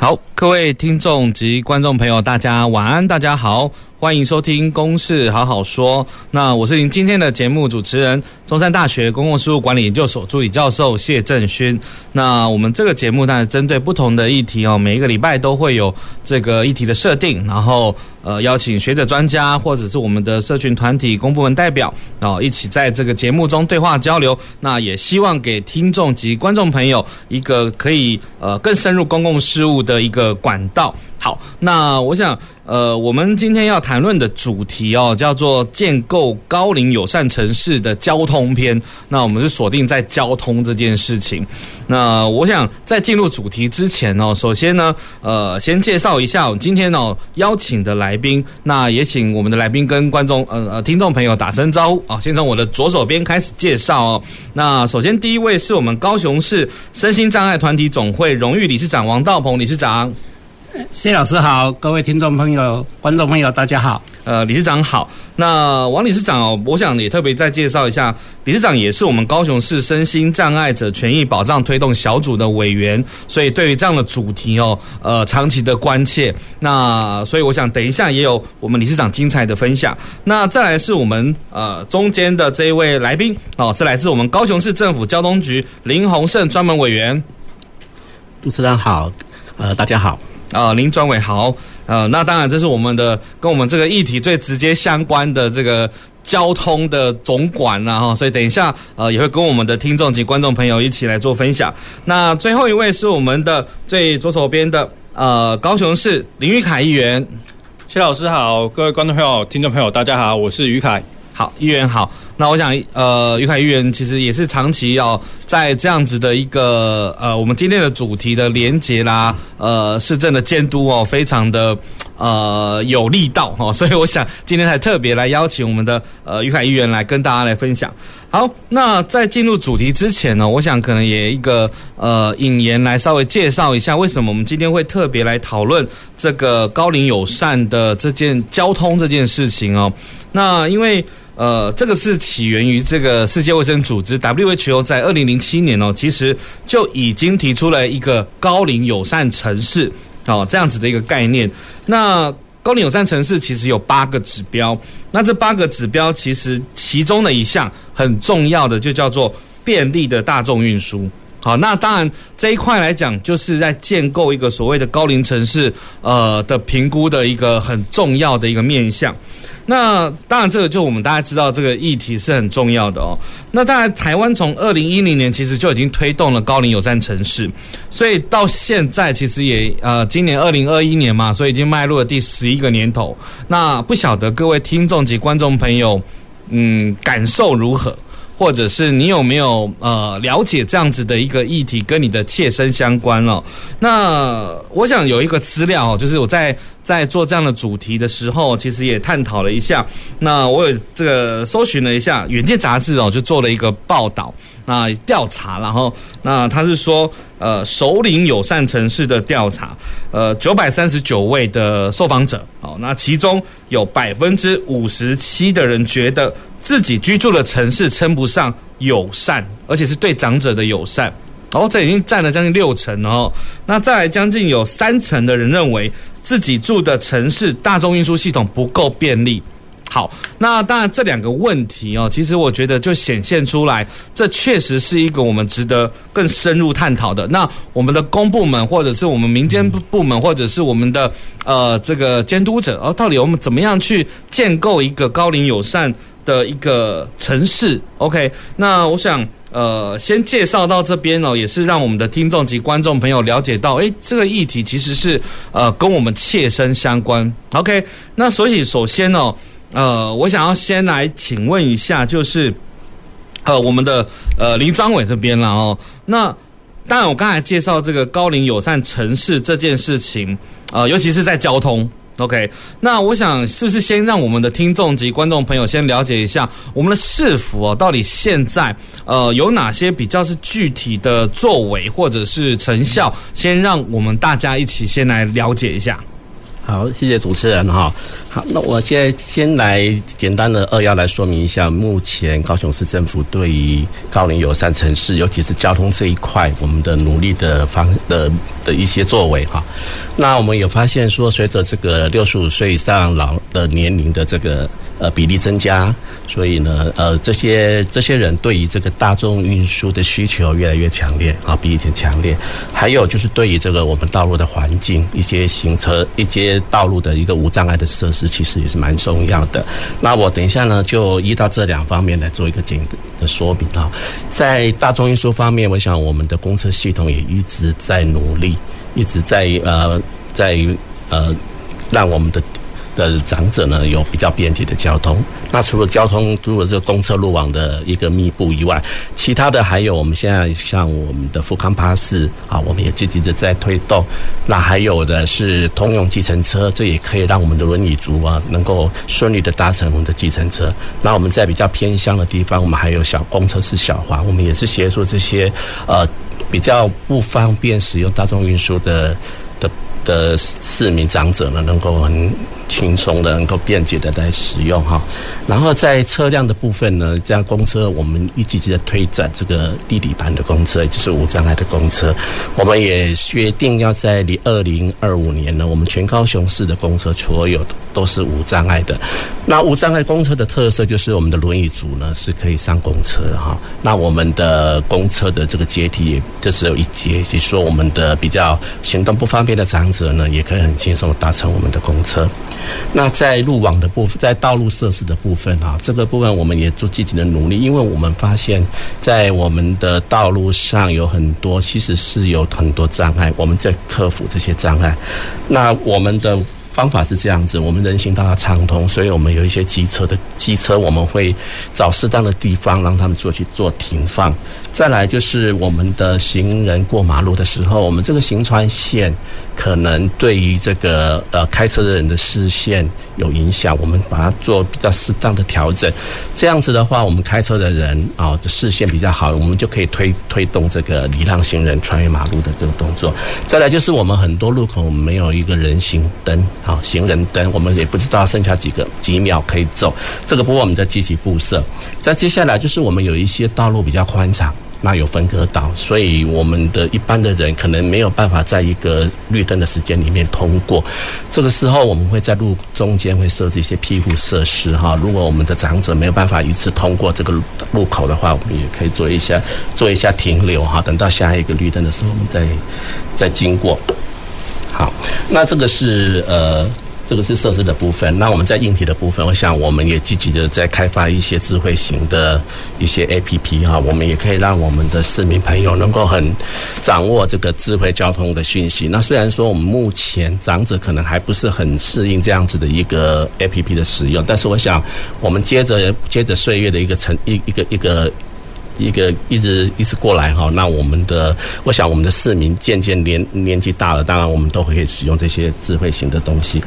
好，各位听众及观众朋友，大家晚安，大家好。欢迎收听《公事好好说》，那我是您今天的节目主持人，中山大学公共事务管理研究所助理教授谢正勋。那我们这个节目呢针对不同的议题哦，每一个礼拜都会有这个议题的设定，然后呃邀请学者专家或者是我们的社群团体公部门代表，然后一起在这个节目中对话交流。那也希望给听众及观众朋友一个可以呃更深入公共事务的一个管道。好，那我想。呃，我们今天要谈论的主题哦，叫做建构高龄友善城市的交通篇。那我们是锁定在交通这件事情。那我想在进入主题之前哦，首先呢，呃，先介绍一下我今天哦邀请的来宾。那也请我们的来宾跟观众呃呃听众朋友打声招呼啊。先从我的左手边开始介绍哦。那首先第一位是我们高雄市身心障碍团体总会荣誉理事长王道鹏理事长。谢老师好，各位听众朋友、观众朋友，大家好。呃，理事长好。那王理事长，我想也特别再介绍一下，理事长也是我们高雄市身心障碍者权益保障推动小组的委员，所以对于这样的主题哦，呃，长期的关切。那所以我想等一下也有我们理事长精彩的分享。那再来是我们呃中间的这一位来宾哦，是来自我们高雄市政府交通局林鸿胜专门委员。主持人好，呃，大家好。啊，林专委好，呃，那当然这是我们的跟我们这个议题最直接相关的这个交通的总管了哈，所以等一下呃也会跟我们的听众及观众朋友一起来做分享。那最后一位是我们的最左手边的呃高雄市林玉凯议员，谢老师好，各位观众朋友、听众朋友大家好，我是于凯，好，议员好。那我想，呃，于凯议员其实也是长期要在这样子的一个，呃，我们今天的主题的连结啦，呃，市政的监督哦，非常的呃有力道哦，所以我想今天才特别来邀请我们的呃于凯议员来跟大家来分享。好，那在进入主题之前呢，我想可能也一个呃引言来稍微介绍一下，为什么我们今天会特别来讨论这个高龄友善的这件交通这件事情哦。那因为。呃，这个是起源于这个世界卫生组织 WHO 在二零零七年哦，其实就已经提出了一个高龄友善城市哦这样子的一个概念。那高龄友善城市其实有八个指标，那这八个指标其实其中的一项很重要的就叫做便利的大众运输。好，那当然这一块来讲，就是在建构一个所谓的高龄城市呃的评估的一个很重要的一个面向。那当然，这个就我们大家知道，这个议题是很重要的哦。那当然，台湾从二零一零年其实就已经推动了高龄友善城市，所以到现在其实也呃，今年二零二一年嘛，所以已经迈入了第十一个年头。那不晓得各位听众及观众朋友，嗯，感受如何？或者是你有没有呃了解这样子的一个议题跟你的切身相关哦？那我想有一个资料哦，就是我在在做这样的主题的时候，其实也探讨了一下。那我有这个搜寻了一下《远见》杂志哦，就做了一个报道啊调查，然后那他是说呃首领友善城市的调查，呃九百三十九位的受访者哦，那其中有百分之五十七的人觉得。自己居住的城市称不上友善，而且是对长者的友善，哦，这已经占了将近六成哦。那再来将近有三成的人认为自己住的城市大众运输系统不够便利。好，那当然这两个问题哦，其实我觉得就显现出来，这确实是一个我们值得更深入探讨的。那我们的公部门，或者是我们民间部门，或者是我们的呃这个监督者，哦，到底我们怎么样去建构一个高龄友善的一个城市，OK，那我想呃先介绍到这边哦，也是让我们的听众及观众朋友了解到，诶，这个议题其实是呃跟我们切身相关，OK，那所以首先哦，呃，我想要先来请问一下，就是呃我们的呃林专委这边了哦。那当然，我刚才介绍这个高龄友善城市这件事情，呃，尤其是在交通。OK，那我想是不是先让我们的听众及观众朋友先了解一下我们的市府哦，到底现在呃有哪些比较是具体的作为或者是成效？先让我们大家一起先来了解一下。好，谢谢主持人哈。好，那我现在先来简单的扼要来说明一下，目前高雄市政府对于高龄友善城市，尤其是交通这一块，我们的努力的方的的一些作为哈。那我们有发现说，随着这个六十五岁以上老的年龄的这个。呃，比例增加，所以呢，呃，这些这些人对于这个大众运输的需求越来越强烈啊，比以前强烈。还有就是对于这个我们道路的环境，一些行车、一些道路的一个无障碍的设施，其实也是蛮重要的。那我等一下呢，就依照这两方面来做一个简的说明啊。在大众运输方面，我想我们的公车系统也一直在努力，一直在呃，在呃，让我们的。的长者呢，有比较便捷的交通。那除了交通，除了这个公车路网的一个密布以外，其他的还有我们现在像我们的富康巴士啊，我们也积极的在推动。那还有的是通用计程车，这也可以让我们的轮椅族啊能够顺利的搭乘我们的计程车。那我们在比较偏乡的地方，我们还有小公车是小黄，我们也是协助这些呃比较不方便使用大众运输的的的市民长者呢，能够很。轻松的，能够便捷的在使用哈。然后在车辆的部分呢，这样公车我们一积极的推展这个地底盘的公车，也就是无障碍的公车。我们也决定要在离二零二五年呢，我们全高雄市的公车所有都是无障碍的。那无障碍公车的特色就是我们的轮椅族呢是可以上公车哈。那我们的公车的这个阶梯也就只有一阶，也就说我们的比较行动不方便的长者呢，也可以很轻松的搭乘我们的公车。那在路网的部分，在道路设施的部分啊，这个部分我们也做积极的努力，因为我们发现，在我们的道路上有很多，其实是有很多障碍，我们在克服这些障碍。那我们的。方法是这样子，我们人行道要畅通，所以我们有一些机车的机车，我们会找适当的地方让他们做去做停放。再来就是我们的行人过马路的时候，我们这个行穿线可能对于这个呃开车的人的视线有影响，我们把它做比较适当的调整。这样子的话，我们开车的人啊视线比较好，我们就可以推推动这个礼让行人穿越马路的这个动作。再来就是我们很多路口我们没有一个人行灯。好，行人灯，我们也不知道剩下几个几秒可以走，这个不过我们在积极布设。再接下来就是我们有一些道路比较宽敞，那有分隔岛，所以我们的一般的人可能没有办法在一个绿灯的时间里面通过。这个时候我们会在路中间会设置一些庇护设施哈。如果我们的长者没有办法一次通过这个路口的话，我们也可以做一下做一下停留哈，等到下一个绿灯的时候，我们再再经过。好，那这个是呃，这个是设施的部分。那我们在硬体的部分，我想我们也积极的在开发一些智慧型的一些 APP 哈，我们也可以让我们的市民朋友能够很掌握这个智慧交通的讯息。那虽然说我们目前长者可能还不是很适应这样子的一个 APP 的使用，但是我想我们接着接着岁月的一个成一一个一个。一个一个一直一直过来哈，那我们的，我想我们的市民渐渐年年纪大了，当然我们都可以使用这些智慧型的东西。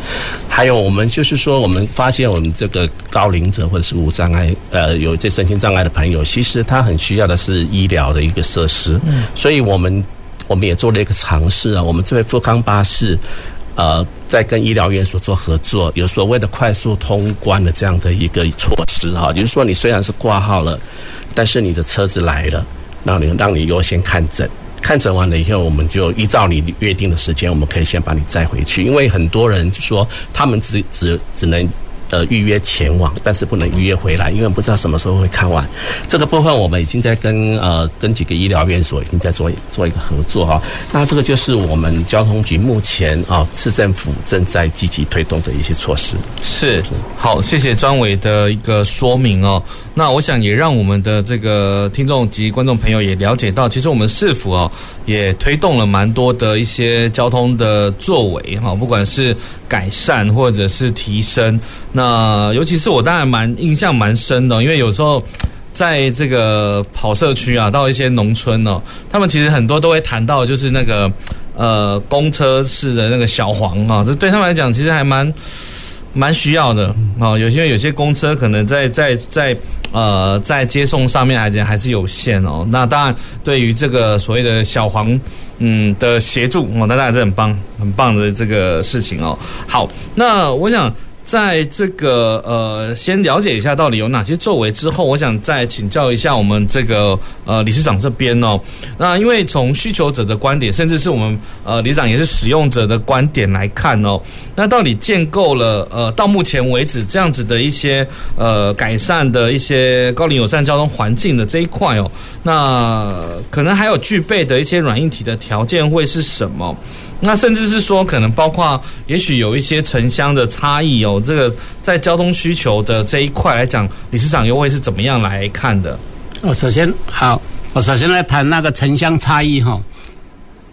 还有我们就是说，我们发现我们这个高龄者或者是无障碍，呃，有这身心障碍的朋友，其实他很需要的是医疗的一个设施。嗯，所以我们我们也做了一个尝试啊，我们这位富康巴士，呃，在跟医疗院所做合作，有所谓的快速通关的这样的一个措施哈，就是说你虽然是挂号了。但是你的车子来了，让你让你优先看诊，看诊完了以后，我们就依照你约定的时间，我们可以先把你载回去。因为很多人就说他们只只只能。呃，预约前往，但是不能预约回来，因为不知道什么时候会看完。这个部分我们已经在跟呃跟几个医疗院所已经在做做一个合作哈。那这个就是我们交通局目前啊市政府正在积极推动的一些措施。是，好，谢谢专委的一个说明哦。那我想也让我们的这个听众及观众朋友也了解到，其实我们市府哦也推动了蛮多的一些交通的作为哈，不管是。改善或者是提升，那尤其是我当然蛮印象蛮深的，因为有时候在这个跑社区啊，到一些农村哦，他们其实很多都会谈到，就是那个呃公车式的那个小黄啊，这对他们来讲其实还蛮蛮需要的哦。有些有些公车可能在在在呃在接送上面来讲还是有限哦。那当然，对于这个所谓的小黄嗯的协助哦，那当然是很棒很棒的这个事情哦。好，那我想。在这个呃，先了解一下到底有哪些作为之后，我想再请教一下我们这个呃理事长这边哦。那因为从需求者的观点，甚至是我们呃理事长也是使用者的观点来看哦，那到底建构了呃到目前为止这样子的一些呃改善的一些高龄友善交通环境的这一块哦，那可能还有具备的一些软硬体的条件会是什么？那甚至是说，可能包括，也许有一些城乡的差异哦。这个在交通需求的这一块来讲，理事长又会是怎么样来看的？我首先好，我首先来谈那个城乡差异哈。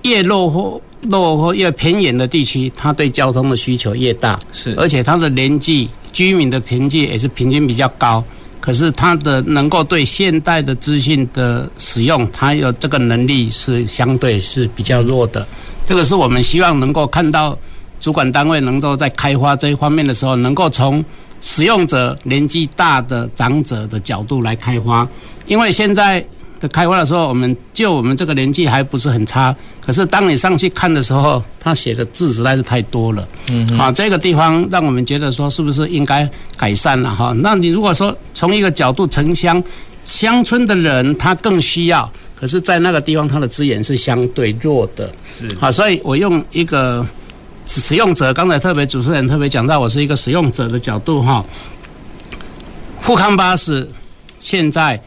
越落后、落后越偏远的地区，它对交通的需求越大，是，而且它的年纪、居民的凭借也是平均比较高。可是它的能够对现代的资讯的使用，它有这个能力是相对是比较弱的。这个是我们希望能够看到主管单位能够在开发这一方面的时候，能够从使用者年纪大的长者的角度来开发。因为现在的开发的时候，我们就我们这个年纪还不是很差，可是当你上去看的时候，他写的字实在是太多了。嗯，好，这个地方让我们觉得说，是不是应该改善了哈？那你如果说从一个角度，城乡乡村的人他更需要。可是，在那个地方，它的资源是相对弱的，是啊，所以我用一个使用者，刚才特别主持人特别讲到，我是一个使用者的角度哈。富康巴士现在，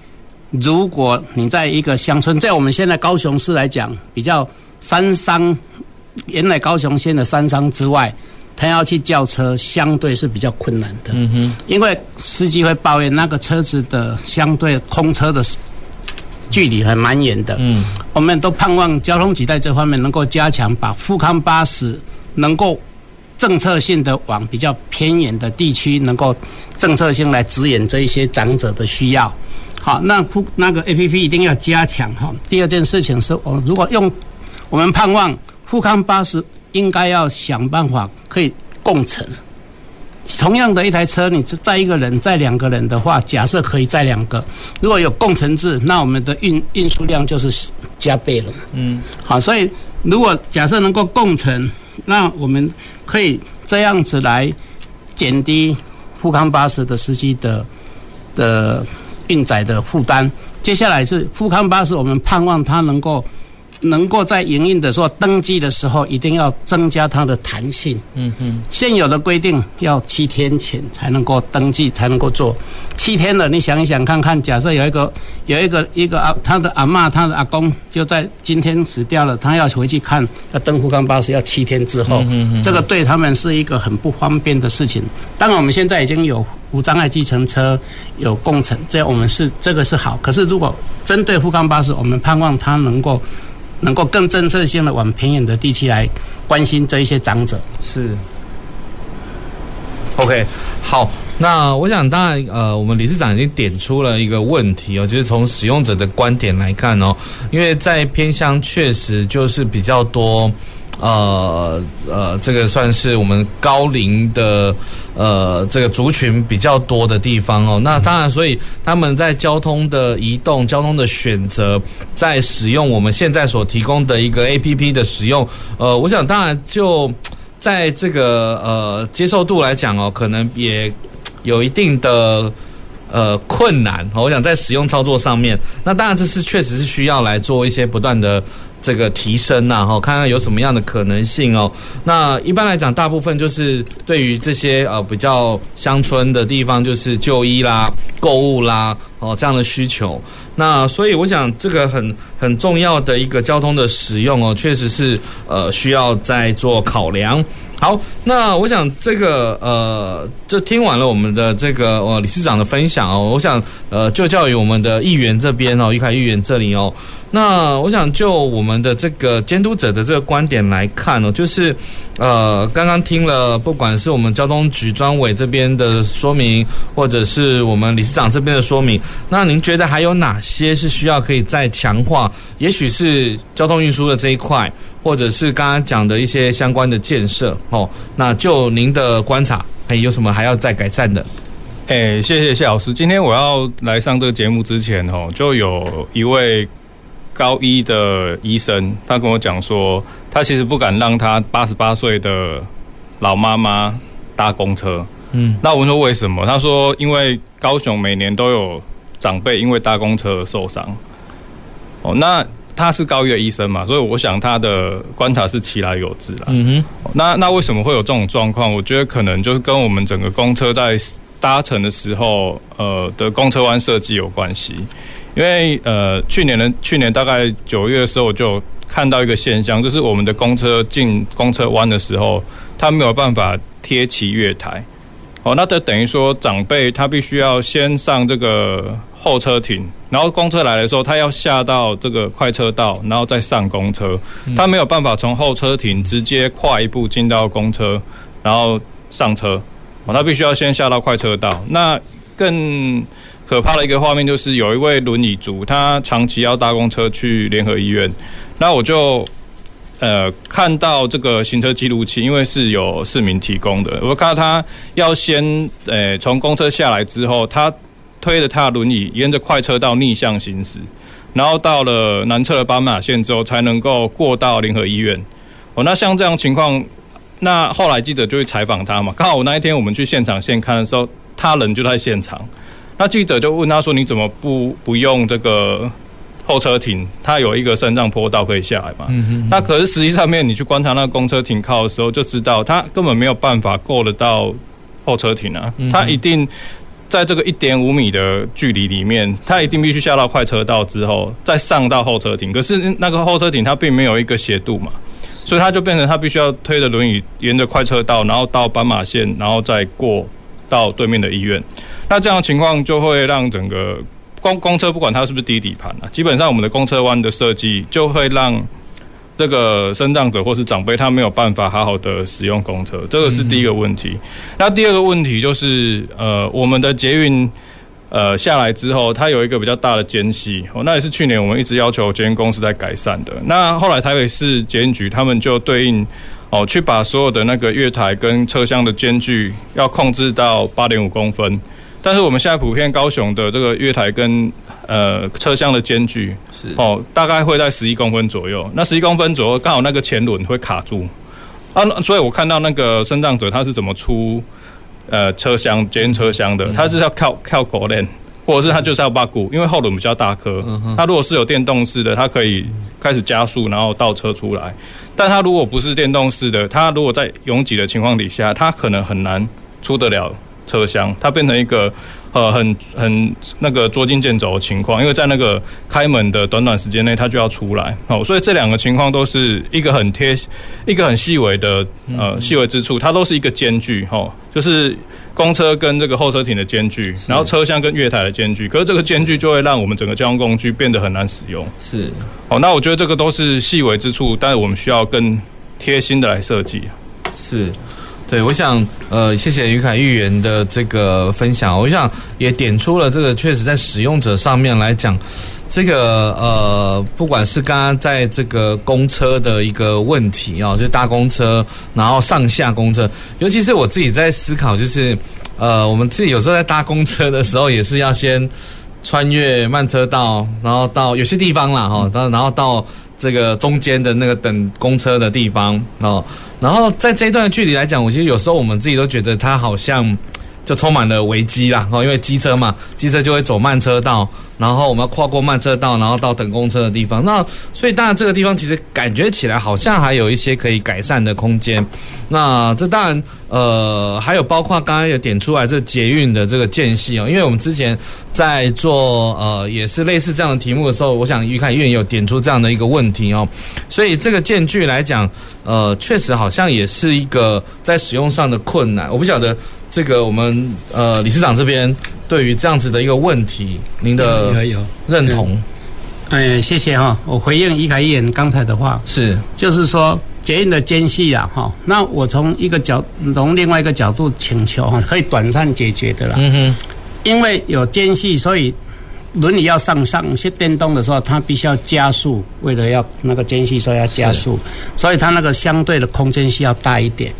如果你在一个乡村，在我们现在高雄市来讲，比较三商，原来高雄县的三商之外，他要去叫车，相对是比较困难的，嗯哼，因为司机会抱怨那个车子的相对空车的。距离还蛮远的，嗯，我们都盼望交通局在这方面能够加强，把富康巴士能够政策性的往比较偏远的地区，能够政策性来指引这一些长者的需要。好，那富那个 APP 一定要加强哈。第二件事情是我如果用，我们盼望富康巴士应该要想办法可以共乘。同样的一台车，你载一个人、载两个人的话，假设可以载两个，如果有共乘制，那我们的运运输量就是加倍了。嗯，好，所以如果假设能够共乘，那我们可以这样子来减低富康巴士的司机的的运载的负担。接下来是富康巴士，我们盼望它能够。能够在营运的时候登记的时候，一定要增加它的弹性。嗯嗯，现有的规定要七天前才能够登记，才能够做。七天了，你想一想看看，假设有一个有一个一个阿他的阿嬷，他的阿公就在今天死掉了，他要回去看要登富康巴士要七天之后，这个对他们是一个很不方便的事情。当然，我们现在已经有无障碍计程车有共乘，这样我们是这个是好。可是如果针对沪康巴士，我们盼望它能够。能够更政策性的往偏远的地区来关心这一些长者是。OK，好，那我想当然呃，我们理事长已经点出了一个问题哦，就是从使用者的观点来看哦，因为在偏乡确实就是比较多。呃呃，这个算是我们高龄的呃这个族群比较多的地方哦。那当然，所以他们在交通的移动、交通的选择，在使用我们现在所提供的一个 APP 的使用，呃，我想当然就在这个呃接受度来讲哦，可能也有一定的呃困难。我想在使用操作上面，那当然这是确实是需要来做一些不断的。这个提升呐，哈，看看有什么样的可能性哦。那一般来讲，大部分就是对于这些呃比较乡村的地方，就是就医啦、购物啦，哦这样的需求。那所以我想，这个很很重要的一个交通的使用哦，确实是呃需要再做考量。好，那我想这个呃，就听完了我们的这个呃理事长的分享哦，我想呃就教于我们的议员这边哦，于凯议员这里哦，那我想就我们的这个监督者的这个观点来看哦，就是呃刚刚听了不管是我们交通局专委这边的说明，或者是我们理事长这边的说明，那您觉得还有哪些是需要可以再强化？也许是交通运输的这一块。或者是刚刚讲的一些相关的建设哦，那就您的观察，还有什么还要再改善的？哎、谢谢谢老师。今天我要来上这个节目之前哦，就有一位高一的医生，他跟我讲说，他其实不敢让他八十八岁的老妈妈搭公车。嗯，那我们说为什么？他说，因为高雄每年都有长辈因为搭公车而受伤。哦，那。他是高一的医生嘛，所以我想他的观察是其来有之啦。嗯哼，那那为什么会有这种状况？我觉得可能就是跟我们整个公车在搭乘的时候，呃的公车弯设计有关系。因为呃去年的去年大概九月的时候，我就看到一个现象，就是我们的公车进公车弯的时候，它没有办法贴齐月台。哦，那这等于说长辈他必须要先上这个候车亭，然后公车来的时候，他要下到这个快车道，然后再上公车。他没有办法从候车亭直接跨一步进到公车，然后上车。哦，他必须要先下到快车道。那更可怕的一个画面就是有一位轮椅族，他长期要搭公车去联合医院。那我就。呃，看到这个行车记录器，因为是有市民提供的，我看到他要先，呃，从公车下来之后，他推着他的轮椅沿着快车道逆向行驶，然后到了南侧的斑马线之后，才能够过到联合医院。哦，那像这样情况，那后来记者就会采访他嘛，刚好我那一天我们去现场现看的时候，他人就在现场，那记者就问他说：“你怎么不不用这个？”候车亭它有一个升降坡道可以下来嘛？那可是实际上面你去观察那个公车停靠的时候，就知道它根本没有办法够得到候车亭啊。它一定在这个一点五米的距离里面，他一定必须下到快车道之后再上到候车亭。可是那个候车亭它并没有一个斜度嘛，所以他就变成他必须要推着轮椅沿着快车道，然后到斑马线，然后再过到对面的医院。那这样的情况就会让整个。公公车不管它是不是低底盘啊，基本上我们的公车弯的设计就会让这个身障者或是长辈他没有办法好好的使用公车，这个是第一个问题。那第二个问题就是，呃，我们的捷运呃下来之后，它有一个比较大的间隙，哦，那也是去年我们一直要求捷运公司在改善的。那后来台北市捷运局他们就对应哦，去把所有的那个月台跟车厢的间距要控制到八点五公分。但是我们现在普遍高雄的这个月台跟呃车厢的间距是哦，大概会在十一公分左右。那十一公分左右刚好那个前轮会卡住啊，所以我看到那个身障者他是怎么出呃车厢间车厢的，他是要靠靠狗链，或者是他就是要把鼓，因为后轮比较大颗。他如果是有电动式的，他可以开始加速，然后倒车出来。但他如果不是电动式的，他如果在拥挤的情况底下，他可能很难出得了。车厢它变成一个呃很很那个捉襟见肘的情况，因为在那个开门的短短时间内，它就要出来哦，所以这两个情况都是一个很贴一个很细微的呃细微之处，它都是一个间距哈，就是公车跟这个候车亭的间距，然后车厢跟月台的间距，可是这个间距就会让我们整个交通工具变得很难使用。是哦，那我觉得这个都是细微之处，但是我们需要更贴心的来设计。是。对，我想，呃，谢谢于凯议员的这个分享。我想也点出了这个，确实在使用者上面来讲，这个呃，不管是刚刚在这个公车的一个问题啊，就是搭公车，然后上下公车，尤其是我自己在思考，就是呃，我们自己有时候在搭公车的时候，也是要先穿越慢车道，然后到有些地方啦，哈，到然后到这个中间的那个等公车的地方哦。然后在这一段距离来讲，我其实有时候我们自己都觉得它好像就充满了危机啦。哦，因为机车嘛，机车就会走慢车道。然后我们要跨过慢车道，然后到等公车的地方。那所以当然这个地方其实感觉起来好像还有一些可以改善的空间。那这当然呃还有包括刚刚有点出来这捷运的这个间隙哦，因为我们之前在做呃也是类似这样的题目的时候，我想于凯议员有点出这样的一个问题哦。所以这个间距来讲，呃确实好像也是一个在使用上的困难。我不晓得这个我们呃理事长这边。对于这样子的一个问题，您的认同？哎，谢谢哈。我回应一凯议员刚才的话，是，就是说捷运的间隙啊，哈。那我从一个角，从另外一个角度请求哈，可以短暂解决的啦。嗯哼。因为有间隙，所以轮椅要上上一些电动的时候，它必须要加速，为了要那个间隙，所以要加速，所以它那个相对的空间需要大一点。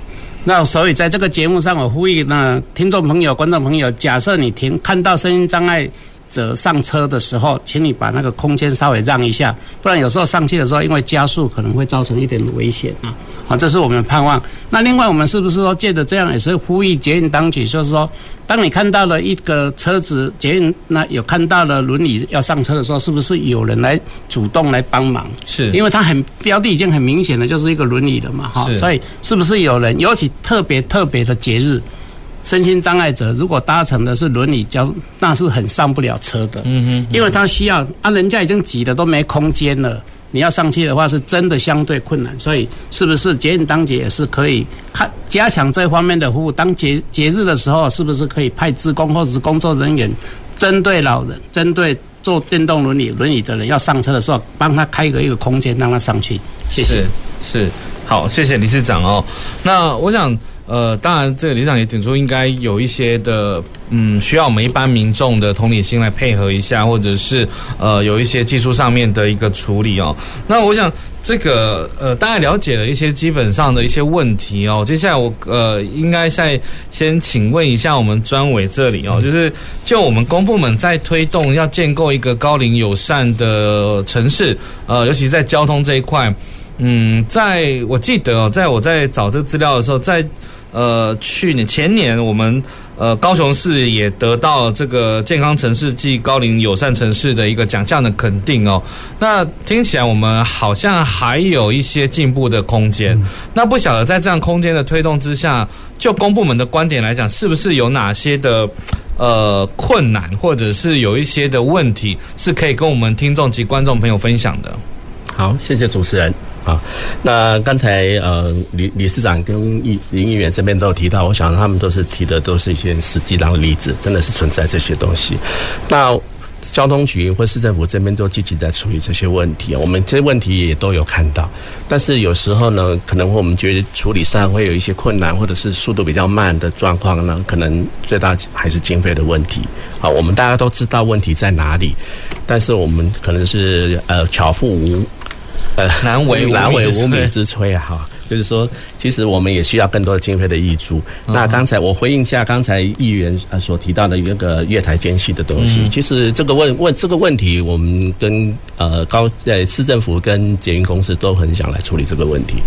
那所以在这个节目上，我呼吁那听众朋友、观众朋友，假设你听看到声音障碍者上车的时候，请你把那个空间稍微让一下，不然有时候上去的时候，因为加速可能会造成一点危险啊。好，这是我们的盼望。那另外，我们是不是说借着这样也是呼吁捷运当局，就是说，当你看到了一个车子捷运，那有看到了轮椅要上车的时候，是不是有人来主动来帮忙？是，因为它很标的已经很明显了就是一个轮椅了嘛，哈，所以是不是有人？尤其特别特别的节日。身心障碍者如果搭乘的是轮椅交，那是很上不了车的。嗯哼，因为他需要啊，人家已经挤得都没空间了，你要上去的话是真的相对困难。所以是不是捷运当局也是可以看加强这方面的服务？当节节日的时候，是不是可以派职工或者是工作人员，针对老人，针对坐电动轮椅轮椅的人要上车的时候，帮他开个一个空间让他上去？谢谢。是，是，好，谢谢理事长哦。那我想。呃，当然，这个理事长也点出，应该有一些的，嗯，需要我们一般民众的同理心来配合一下，或者是呃，有一些技术上面的一个处理哦。那我想，这个呃，大概了解了一些基本上的一些问题哦。接下来我呃，应该再先请问一下我们专委这里哦，就是就我们公部门在推动要建构一个高龄友善的城市，呃，尤其在交通这一块，嗯，在我记得哦，在我在找这个资料的时候，在呃，去年前年，我们呃高雄市也得到这个健康城市暨高龄友善城市的一个奖项的肯定哦。那听起来我们好像还有一些进步的空间。嗯、那不晓得在这样空间的推动之下，就公部门的观点来讲，是不是有哪些的呃困难，或者是有一些的问题，是可以跟我们听众及观众朋友分享的？好，谢谢主持人。啊，那刚才呃李理事长跟议林议员这边都有提到，我想他们都是提的都是一些实际上的例子，真的是存在这些东西。那交通局或市政府这边都积极在处理这些问题，我们这些问题也都有看到。但是有时候呢，可能我们觉得处理上会有一些困难，或者是速度比较慢的状况呢，可能最大还是经费的问题。啊，我们大家都知道问题在哪里，但是我们可能是呃巧妇无。呃，难为难为无米之炊啊！哈，就是说，其实我们也需要更多的经费的挹注。那刚才我回应一下刚才议员呃所提到的那个月台间隙的东西，其实这个问问这个问题，我们跟呃高呃市政府跟捷运公司都很想来处理这个问题，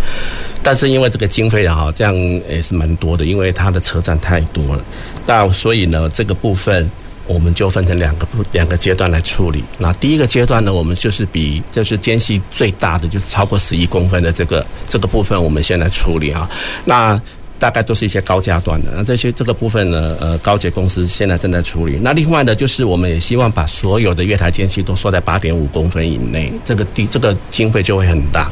但是因为这个经费哈，这样也是蛮多的，因为它的车站太多了，那所以呢，这个部分。我们就分成两个不两个阶段来处理。那第一个阶段呢，我们就是比就是间隙最大的，就是超过十一公分的这个这个部分，我们先来处理啊。那大概都是一些高价段的，那这些这个部分呢，呃，高捷公司现在正在处理。那另外呢，就是我们也希望把所有的月台间隙都缩在八点五公分以内，这个地这个经费就会很大。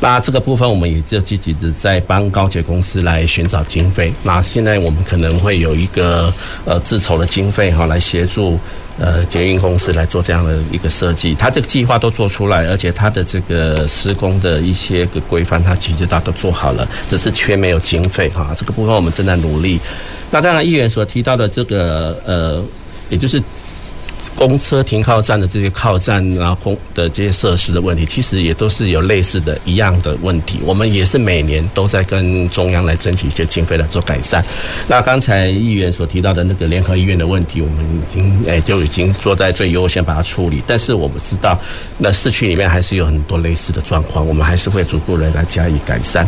那这个部分我们也就积极的在帮高捷公司来寻找经费。那现在我们可能会有一个呃自筹的经费哈，来协助。呃，捷运公司来做这样的一个设计，他这个计划都做出来，而且他的这个施工的一些个规范，他其实他都做好了，只是缺没有经费哈。这个部分我们正在努力。那当然，议员所提到的这个呃，也就是。公车停靠站的这些靠站，然后公的这些设施的问题，其实也都是有类似的一样的问题。我们也是每年都在跟中央来争取一些经费来做改善。那刚才议员所提到的那个联合医院的问题，我们已经诶就已经做在最优先把它处理。但是我们知道，那市区里面还是有很多类似的状况，我们还是会逐步的来加以改善。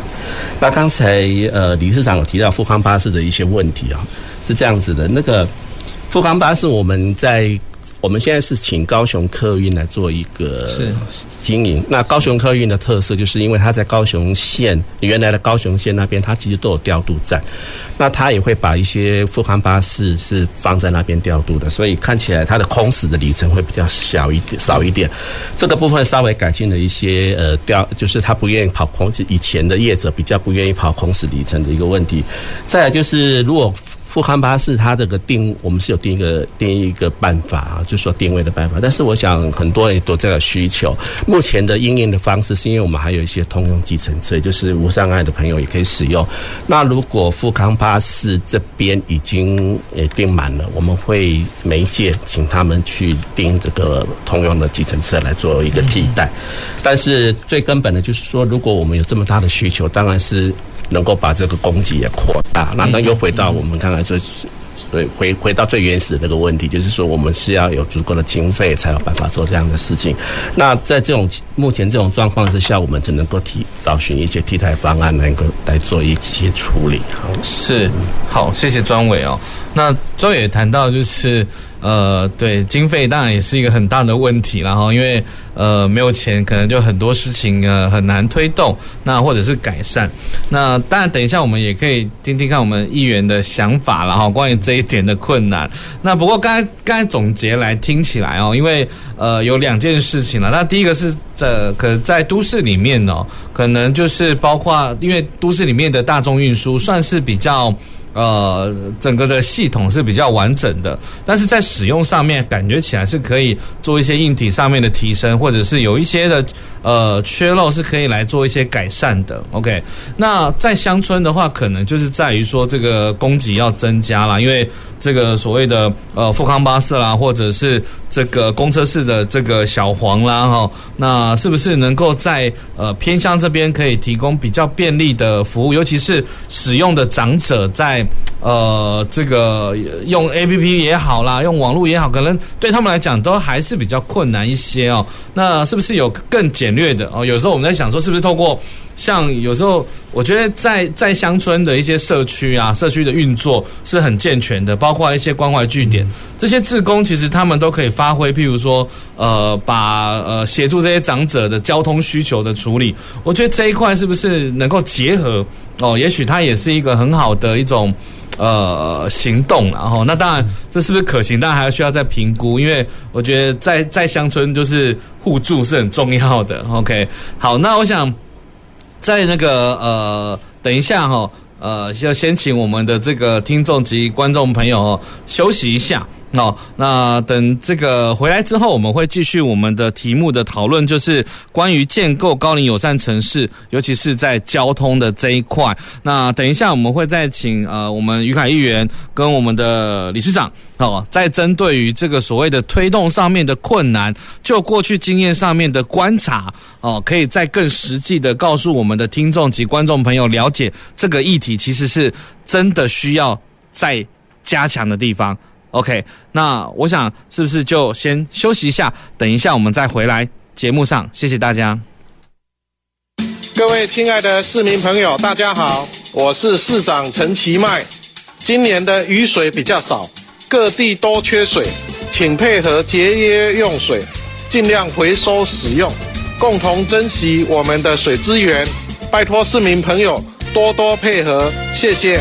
那刚才呃理事长有提到复康巴士的一些问题啊。是这样子的。那个复康巴士，我们在。我们现在是请高雄客运来做一个经营。那高雄客运的特色，就是因为它在高雄县原来的高雄县那边，它其实都有调度站。那它也会把一些富康巴士是放在那边调度的，所以看起来它的空驶的里程会比较小一点，少一点。这个部分稍微改进了一些，呃，调就是他不愿意跑空，以前的业者比较不愿意跑空驶里程的一个问题。再来就是如果。富康巴士它这个定，我们是有定一个定一个办法啊，就是说定位的办法。但是我想很多人都这个需求。目前的营运的方式是因为我们还有一些通用计程车，就是无障碍的朋友也可以使用。那如果富康巴士这边已经也订满了，我们会媒介请他们去订这个通用的计程车来做一个替代。但是最根本的就是说，如果我们有这么大的需求，当然是。能够把这个供给也扩大，那那又回到我们刚才最，所以回回到最原始的那个问题，就是说我们是要有足够的经费才有办法做这样的事情。那在这种目前这种状况之下，我们只能够提找寻一些替代方案，能够来做一些处理。好，是好，谢谢庄伟哦。那庄伟谈到就是。呃，对，经费当然也是一个很大的问题，然后因为呃没有钱，可能就很多事情呃很难推动，那或者是改善。那当然，等一下我们也可以听听看我们议员的想法，然后关于这一点的困难。那不过刚才刚才总结来听起来哦，因为呃有两件事情了。那第一个是这可在都市里面哦，可能就是包括因为都市里面的大众运输算是比较。呃，整个的系统是比较完整的，但是在使用上面感觉起来是可以做一些硬体上面的提升，或者是有一些的呃缺漏是可以来做一些改善的。OK，那在乡村的话，可能就是在于说这个供给要增加了，因为。这个所谓的呃富康巴士啦，或者是这个公车式的这个小黄啦，哈，那是不是能够在呃偏乡这边可以提供比较便利的服务？尤其是使用的长者在呃这个用 APP 也好啦，用网络也好，可能对他们来讲都还是比较困难一些哦。那是不是有更简略的哦？有时候我们在想说，是不是透过像有时候，我觉得在在乡村的一些社区啊，社区的运作是很健全的，包括一些关怀据点，这些志工其实他们都可以发挥，譬如说，呃，把呃协助这些长者的交通需求的处理，我觉得这一块是不是能够结合哦？也许它也是一个很好的一种呃行动，然后那当然这是不是可行，但还需要再评估，因为我觉得在在乡村就是互助是很重要的。OK，好，那我想。在那个呃，等一下哈，呃，要先请我们的这个听众及观众朋友哦休息一下。好，那等这个回来之后，我们会继续我们的题目的讨论，就是关于建构高龄友善城市，尤其是在交通的这一块。那等一下我们会再请呃我们于凯议员跟我们的理事长哦，再针对于这个所谓的推动上面的困难，就过去经验上面的观察哦，可以再更实际的告诉我们的听众及观众朋友了解这个议题，其实是真的需要再加强的地方。OK，那我想是不是就先休息一下，等一下我们再回来节目上。谢谢大家。各位亲爱的市民朋友，大家好，我是市长陈其迈。今年的雨水比较少，各地都缺水，请配合节约用水，尽量回收使用，共同珍惜我们的水资源。拜托市民朋友多多配合，谢谢。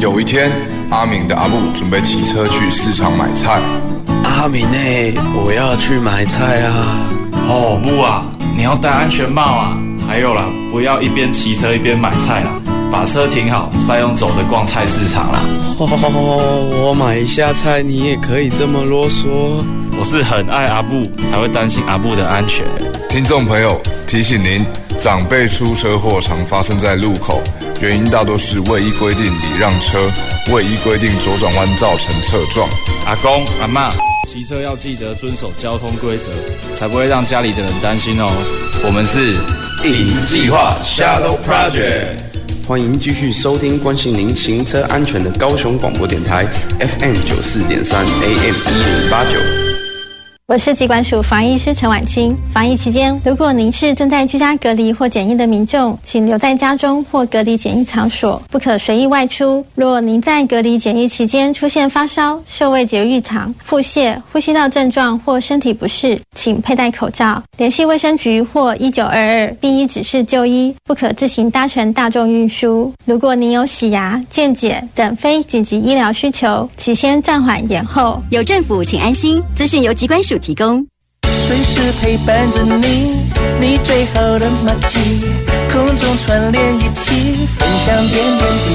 有一天，阿明的阿布准备骑车去市场买菜。阿明呢？我要去买菜啊！哦，不啊，你要戴安全帽啊！还有啦，不要一边骑车一边买菜啦，把车停好，再用走的逛菜市场啦。哦，我买一下菜，你也可以这么啰嗦。我是很爱阿布，才会担心阿布的安全。听众朋友，提醒您，长辈出车祸常发生在路口。原因大多是未依规定礼让车，未依规定左转弯造成侧撞。阿公阿嬷，骑车要记得遵守交通规则，才不会让家里的人担心哦。我们是影子计划 Shadow Project，欢迎继续收听关心您行车安全的高雄广播电台 FM 九四点三 AM 一零八九。我是疾管署防疫师陈婉清。防疫期间，如果您是正在居家隔离或检疫的民众，请留在家中或隔离检疫场所，不可随意外出。若您在隔离检疫期间出现发烧、嗅味觉异常、腹泻、呼吸道症状或身体不适，请佩戴口罩，联系卫生局或一九二二，并依指示就医，不可自行搭乘大众运输。如果您有洗牙、健检等非紧急医疗需求，请先暂缓延后。有政府，请安心。资讯由疾管署。提供随时陪伴着你，你最好的默契，空中串联一起，分享点点滴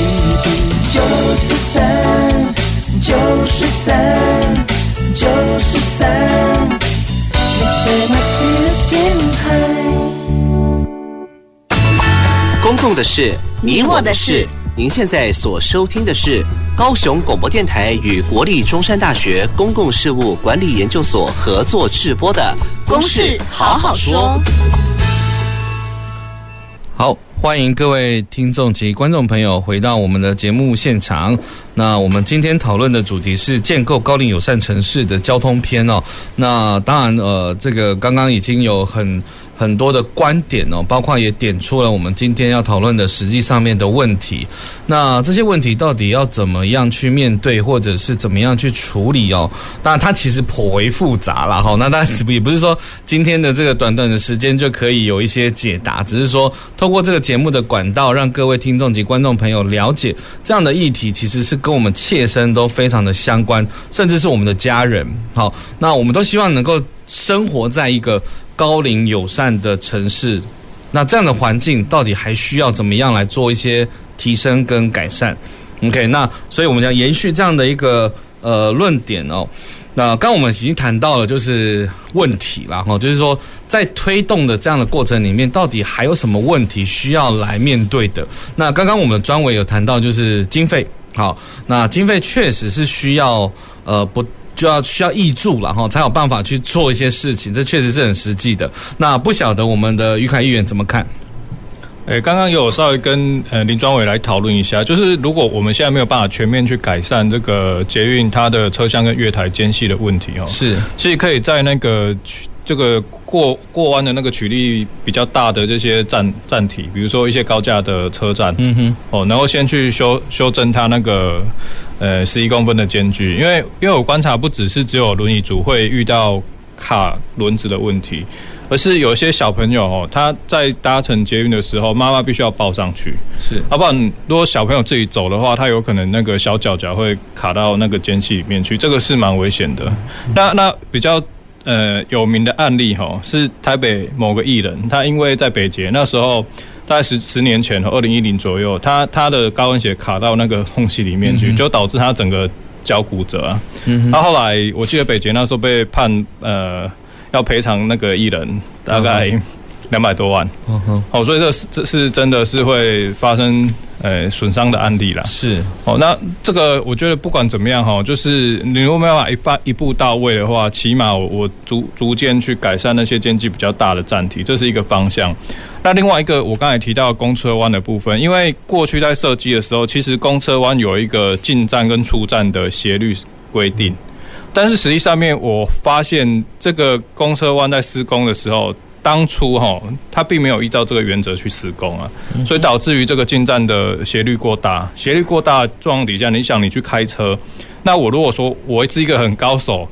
滴。九十三，九十三，九十三，你最默契的电台。公共的事，你我的事。您现在所收听的是高雄广播电台与国立中山大学公共事务管理研究所合作制播的《公事好好说》。好，欢迎各位听众及观众朋友回到我们的节目现场。那我们今天讨论的主题是建构高龄友善城市的交通篇哦。那当然，呃，这个刚刚已经有很。很多的观点哦，包括也点出了我们今天要讨论的实际上面的问题。那这些问题到底要怎么样去面对，或者是怎么样去处理哦？当然，它其实颇为复杂了哈。那当然也不是说今天的这个短短的时间就可以有一些解答，只是说透过这个节目的管道，让各位听众及观众朋友了解这样的议题，其实是跟我们切身都非常的相关，甚至是我们的家人。好，那我们都希望能够生活在一个。高龄友善的城市，那这样的环境到底还需要怎么样来做一些提升跟改善？OK，那所以我们要延续这样的一个呃论点哦。那刚我们已经谈到了就是问题了哈，就是说在推动的这样的过程里面，到底还有什么问题需要来面对的？那刚刚我们专委有谈到就是经费，好，那经费确实是需要呃不。就要需要挹注了哈，才有办法去做一些事情，这确实是很实际的。那不晓得我们的于凯议员怎么看？诶，刚刚有稍微跟呃林庄伟来讨论一下，就是如果我们现在没有办法全面去改善这个捷运它的车厢跟月台间隙的问题哦，是，其实可以在那个这个过过弯的那个曲率比较大的这些站站体，比如说一些高架的车站，嗯哼，哦，然后先去修修正它那个。呃，十一公分的间距，因为因为我观察不只是只有轮椅组会遇到卡轮子的问题，而是有些小朋友哦，他在搭乘捷运的时候，妈妈必须要抱上去，是，要不然如果小朋友自己走的话，他有可能那个小脚脚会卡到那个间隙里面去，这个是蛮危险的。那那比较呃有名的案例哈，是台北某个艺人，他因为在北捷那时候。大概十十年前，二零一零左右，他他的高跟鞋卡到那个缝隙里面去，嗯、就导致他整个脚骨折啊。嗯，他后来我记得北捷那时候被判呃要赔偿那个艺人大概两百多万。嗯哼，好，所以这是这是真的是会发生呃损伤的案例啦。是，哦，那这个我觉得不管怎么样哈，就是你如果没有办法一发一步到位的话，起码我我逐逐渐去改善那些间距比较大的站体，这是一个方向。那另外一个，我刚才提到公车弯的部分，因为过去在设计的时候，其实公车弯有一个进站跟出站的斜率规定，但是实际上面我发现这个公车弯在施工的时候，当初哈，它并没有依照这个原则去施工啊，所以导致于这个进站的斜率过大，斜率过大状况底下，你想你去开车，那我如果说我是一个很高手。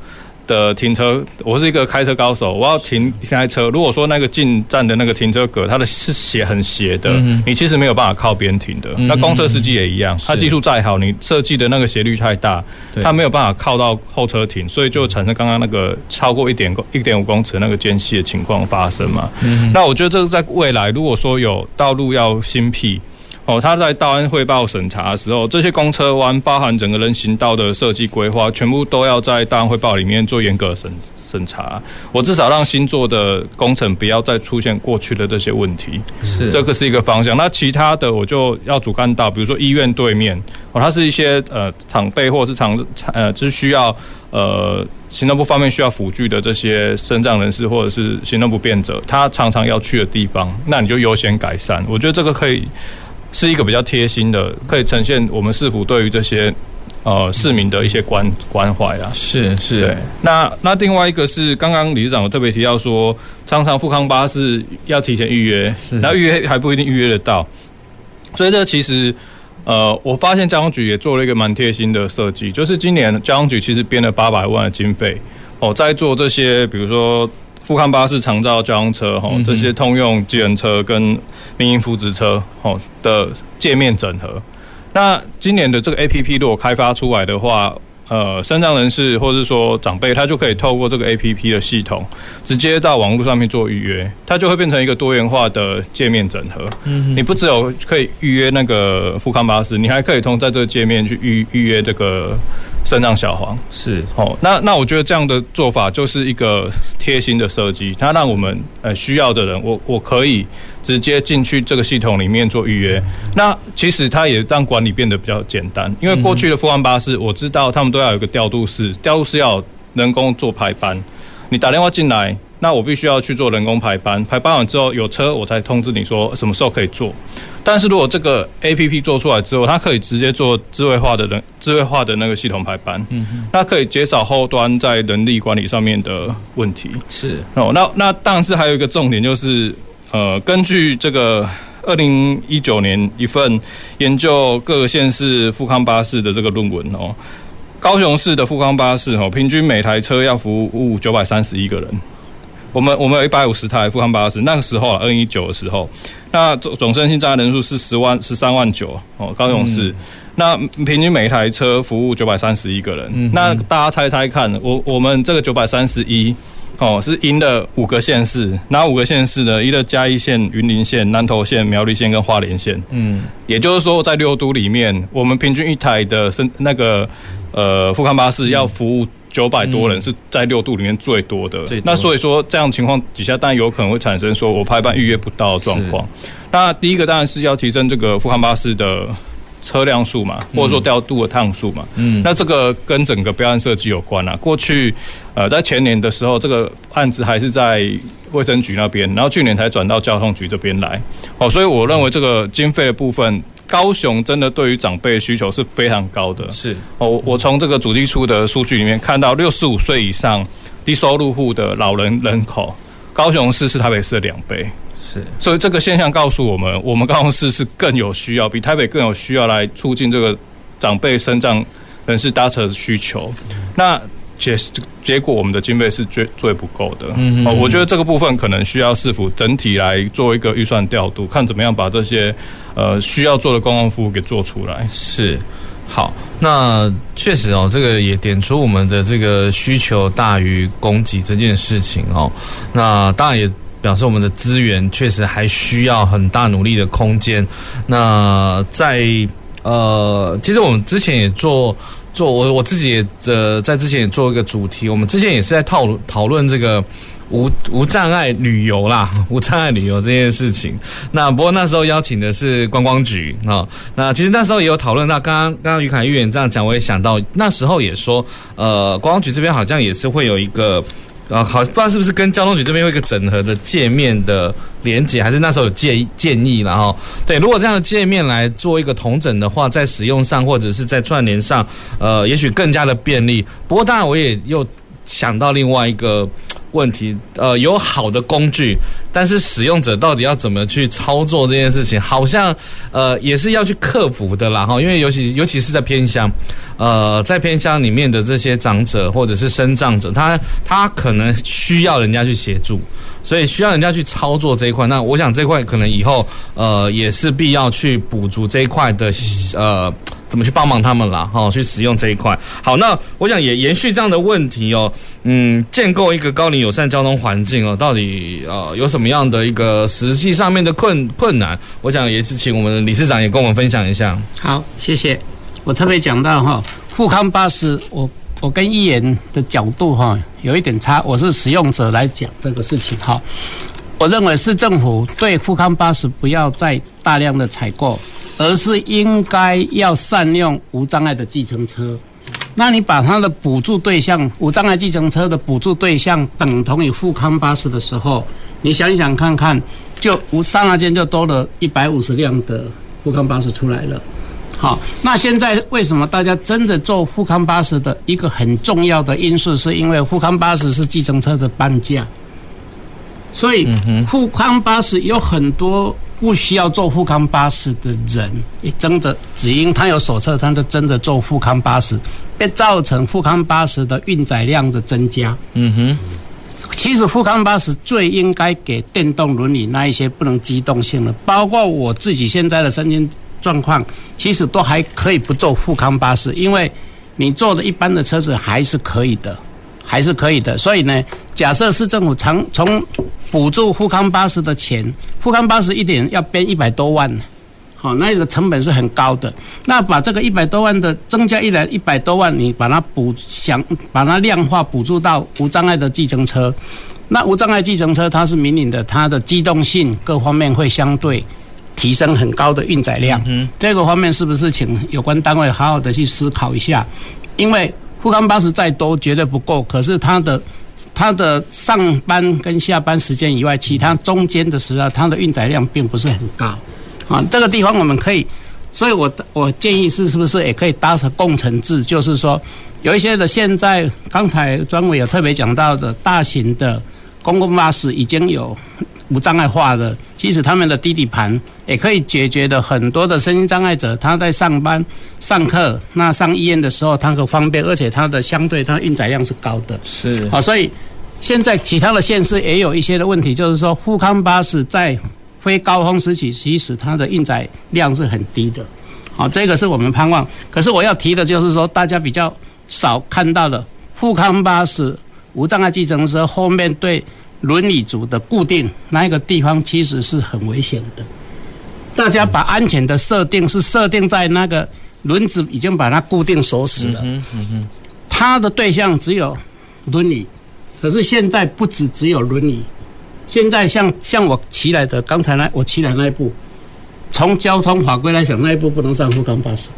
的停车，我是一个开车高手，我要停开车。如果说那个进站的那个停车格，它的是斜很斜的，嗯、你其实没有办法靠边停的。嗯、那公车司机也一样，他技术再好，你设计的那个斜率太大，他没有办法靠到后车停，所以就产生刚刚那个超过一点一点五公尺那个间隙的情况发生嘛。嗯、那我觉得这个在未来，如果说有道路要新辟。哦，他在道安汇报审查的时候，这些公车弯包含整个人行道的设计规划，全部都要在道安汇报里面做严格审审查。我至少让新做的工程不要再出现过去的这些问题，是这个是一个方向。那其他的我就要主干道，比如说医院对面哦，它是一些呃厂备或者是厂呃就是需要呃行动不方便需要辅具的这些身障人士或者是行动不便者，他常常要去的地方，那你就优先改善。我觉得这个可以。是一个比较贴心的，可以呈现我们市府对于这些呃市民的一些关关怀啊。是是。对。那那另外一个是刚刚理事长有特别提到说，常常富康巴士要提前预约，是。然后预约还不一定预约得到，所以这其实呃，我发现交通局也做了一个蛮贴心的设计，就是今年交通局其实编了八百万的经费哦，在做这些比如说复康巴士、长照交通车哈，这些通用机人车跟。民营福祉车哦的界面整合，那今年的这个 APP 如果开发出来的话，呃，身障人士或者是说长辈，他就可以透过这个 APP 的系统，直接到网络上面做预约，它就会变成一个多元化的界面整合。嗯，你不只有可以预约那个富康巴士，你还可以通在这个界面去预预约这个。身让小黄。是。哦，那那我觉得这样的做法就是一个贴心的设计，它让我们呃需要的人，我我可以直接进去这个系统里面做预约。那其实它也让管理变得比较简单，因为过去的富安巴士，我知道他们都要有一个调度室，调度室要人工做排班，你打电话进来，那我必须要去做人工排班，排班完之后有车我才通知你说什么时候可以做。但是如果这个 A P P 做出来之后，它可以直接做智慧化的人智慧化的那个系统排班，嗯哼，那可以减少后端在人力管理上面的问题。是哦，那那但是还有一个重点就是，呃，根据这个二零一九年一份研究各个县市富康巴士的这个论文哦，高雄市的富康巴士哦，平均每台车要服务九百三十一个人。我们我们有一百五十台富康巴士，那个时候二零一九的时候。那总总身心障碍人数是十万十三万九哦，高雄市。嗯、那平均每一台车服务九百三十一个人。嗯、那大家猜猜看，我我们这个九百三十一哦，是赢了五个县市，哪五个县市呢？赢了嘉义县、云林县、南投县、苗栗县跟花莲县。嗯，也就是说，在六都里面，我们平均一台的身那个呃富康巴士要服务。九百多人是在六度里面最多的，嗯、那所以说这样情况底下，当然有可能会产生说我排班预约不到的状况。那第一个当然是要提升这个富康巴士的车辆数嘛，或者说调度的趟数嘛。嗯，那这个跟整个标案设计有关啊。过去呃在前年的时候，这个案子还是在卫生局那边，然后去年才转到交通局这边来。哦，所以我认为这个经费的部分。高雄真的对于长辈需求是非常高的。是哦，我从这个主计处的数据里面看到，六十五岁以上低收入户的老人人口，高雄市是台北市的两倍。是，所以这个现象告诉我们，我们高雄市是更有需要，比台北更有需要来促进这个长辈身障人士搭车的需求。那结结果，我们的经费是最最不够的。嗯，哦，我觉得这个部分可能需要市府整体来做一个预算调度，看怎么样把这些。呃，需要做的公共服务给做出来是好。那确实哦，这个也点出我们的这个需求大于供给这件事情哦。那当然也表示我们的资源确实还需要很大努力的空间。那在呃，其实我们之前也做做我我自己也呃，在之前也做一个主题，我们之前也是在讨论讨论这个。无无障碍旅游啦，无障碍旅游这件事情。那不过那时候邀请的是观光局啊。那其实那时候也有讨论那，刚刚刚刚于凯议员这样讲，我也想到那时候也说，呃，观光局这边好像也是会有一个，啊，好不知道是不是跟交通局这边有一个整合的界面的连接，还是那时候有建建议，然后对，如果这样的界面来做一个同整的话，在使用上或者是在串联上，呃，也许更加的便利。不过当然我也又想到另外一个。问题。呃，有好的工具，但是使用者到底要怎么去操作这件事情，好像呃也是要去克服的啦哈。因为尤其尤其是在偏乡，呃，在偏乡里面的这些长者或者是身障者，他他可能需要人家去协助。所以需要人家去操作这一块，那我想这块可能以后呃也是必要去补足这一块的呃怎么去帮忙他们啦，哈，去使用这一块。好，那我想也延续这样的问题哦，嗯，建构一个高龄友善交通环境哦，到底呃有什么样的一个实际上面的困困难？我想也是请我们的理事长也跟我们分享一下。好，谢谢。我特别讲到哈，富康巴士我。我跟议员的角度哈有一点差，我是使用者来讲这个事情哈。我认为市政府对富康巴士不要再大量的采购，而是应该要善用无障碍的计程车。那你把它的补助对象无障碍计程车的补助对象等同于富康巴士的时候，你想想看看，就无刹那间就多了一百五十辆的富康巴士出来了。好，那现在为什么大家真的坐富康巴士的一个很重要的因素，是因为富康巴士是计程车的半价，所以富康巴士有很多不需要坐富康巴士的人，你真的只因他有手册，他就真的坐富康巴士，被造成富康巴士的运载量的增加。嗯哼，其实富康巴士最应该给电动轮椅那一些不能机动性的，包括我自己现在的身心。状况其实都还可以不坐富康巴士，因为你坐的一般的车子还是可以的，还是可以的。所以呢，假设市政府从从补助富康巴士的钱，富康巴士一点要编一百多万，好，那个成本是很高的。那把这个一百多万的增加一来一百多万，你把它补想把它量化补助到无障碍的计程车，那无障碍计程车它是民营的，它的机动性各方面会相对。提升很高的运载量，这个方面是不是请有关单位好好的去思考一下？因为富康巴士再多绝对不够，可是它的它的上班跟下班时间以外，其他中间的时候，它的运载量并不是很高。啊，这个地方我们可以，所以我我建议是是不是也可以搭成共乘制？就是说，有一些的现在刚才专委有特别讲到的大型的公共巴士已经有。无障碍化的，其实他们的低底盘也可以解决的很多的身心障碍者，他在上班、上课、那上医院的时候，他很方便，而且它的相对它运载量是高的。是啊，所以现在其他的县市也有一些的问题，就是说富康巴士在非高峰时期，其实它的运载量是很低的。好，这个是我们盼望。可是我要提的就是说，大家比较少看到的富康巴士无障碍计程车后面对。轮椅组的固定那一个地方其实是很危险的，大家把安全的设定是设定在那个轮子已经把它固定锁死了，嗯嗯，它的对象只有轮椅，可是现在不止只有轮椅，现在像像我骑来的刚才那我骑来那一步，从交通法规来讲那一步不能上沪康巴士，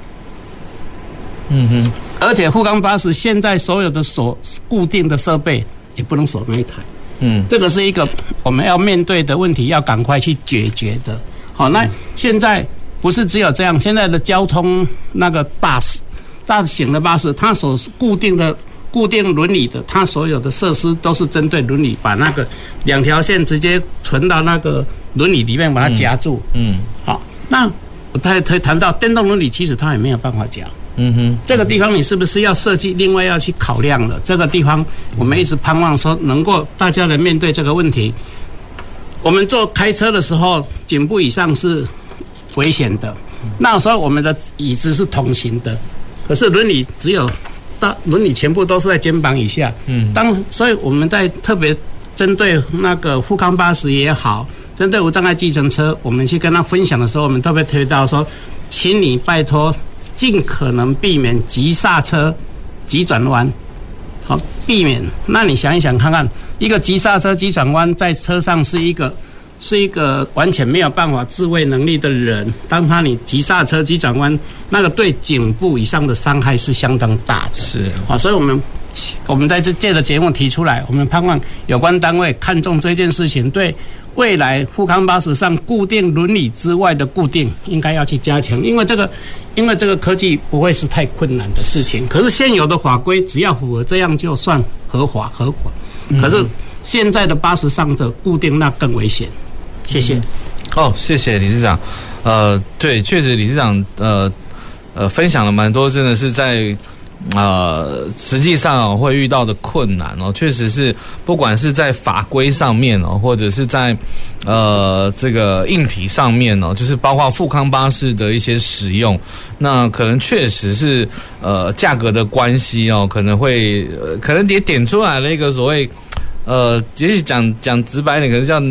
嗯哼，而且沪康巴士现在所有的锁固定的设备也不能锁那一台。嗯，这个是一个我们要面对的问题，要赶快去解决的。好，那现在不是只有这样，现在的交通那个巴士，大型的巴士，它所固定的固定轮椅的，它所有的设施都是针对轮椅，把那个两条线直接存到那个轮椅里面，把它夹住。嗯，好，那我他他谈到电动轮椅，其实它也没有办法夹。嗯哼，这个地方你是不是要设计另外要去考量了？这个地方我们一直盼望说能够大家来面对这个问题。我们坐开车的时候，颈部以上是危险的。那时候我们的椅子是同行的，可是轮椅只有大轮椅全部都是在肩膀以下。嗯，当所以我们在特别针对那个富康巴士也好，针对无障碍计程车，我们去跟他分享的时候，我们特别提到说，请你拜托。尽可能避免急刹车、急转弯，好避免。那你想一想看看，一个急刹车、急转弯在车上是一个是一个完全没有办法自卫能力的人，当他你急刹车、急转弯，那个对颈部以上的伤害是相当大的。是啊，所以我们我们在这届的节目提出来，我们盼望有关单位看重这件事情，对。未来富康巴士上固定伦理之外的固定，应该要去加强，因为这个，因为这个科技不会是太困难的事情。可是现有的法规只要符合这样就算合法合法。可是现在的巴士上的固定那更危险。谢谢。哦，谢谢理事长。呃，对，确实理事长呃呃分享了蛮多，真的是在。呃，实际上会遇到的困难哦，确实是不管是在法规上面哦，或者是在呃这个硬体上面哦，就是包括富康巴士的一些使用，那可能确实是呃价格的关系哦，可能会呃可能也点出来了一个所谓。呃，也许讲讲直白点，可能叫